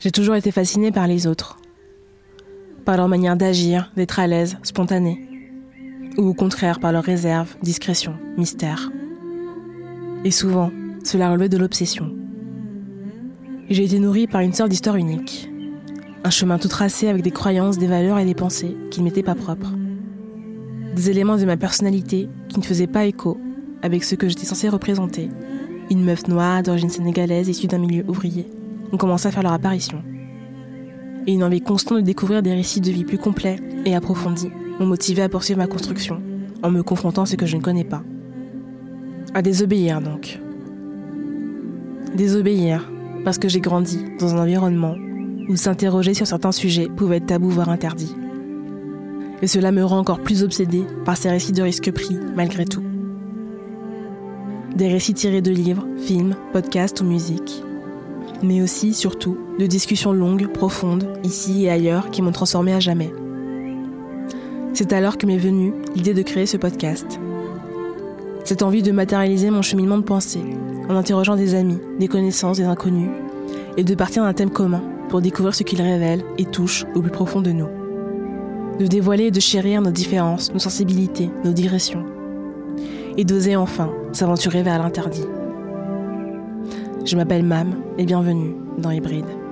J'ai toujours été fascinée par les autres, par leur manière d'agir, d'être à l'aise, spontanée, ou au contraire par leur réserve, discrétion, mystère. Et souvent, cela relevait de l'obsession. J'ai été nourrie par une sorte d'histoire unique, un chemin tout tracé avec des croyances, des valeurs et des pensées qui ne m'étaient pas propres. Des éléments de ma personnalité qui ne faisaient pas écho avec ce que j'étais censée représenter. Une meuf noire d'origine sénégalaise issue d'un milieu ouvrier ont commencé à faire leur apparition. Et une envie constante de découvrir des récits de vie plus complets et approfondis m'ont motivé à poursuivre ma construction en me confrontant à ce que je ne connais pas. À désobéir donc. Désobéir parce que j'ai grandi dans un environnement où s'interroger sur certains sujets pouvait être tabou voire interdit. Et cela me rend encore plus obsédée par ces récits de risque pris malgré tout. Des récits tirés de livres, films, podcasts ou musiques. Mais aussi, surtout, de discussions longues, profondes, ici et ailleurs, qui m'ont transformée à jamais. C'est alors que m'est venue l'idée de créer ce podcast. Cette envie de matérialiser mon cheminement de pensée, en interrogeant des amis, des connaissances, des inconnus, et de partir d'un thème commun pour découvrir ce qu'il révèle et touche au plus profond de nous. De dévoiler et de chérir nos différences, nos sensibilités, nos digressions. Et d'oser enfin s'aventurer vers l'interdit. Je m'appelle Mam et bienvenue dans Hybride.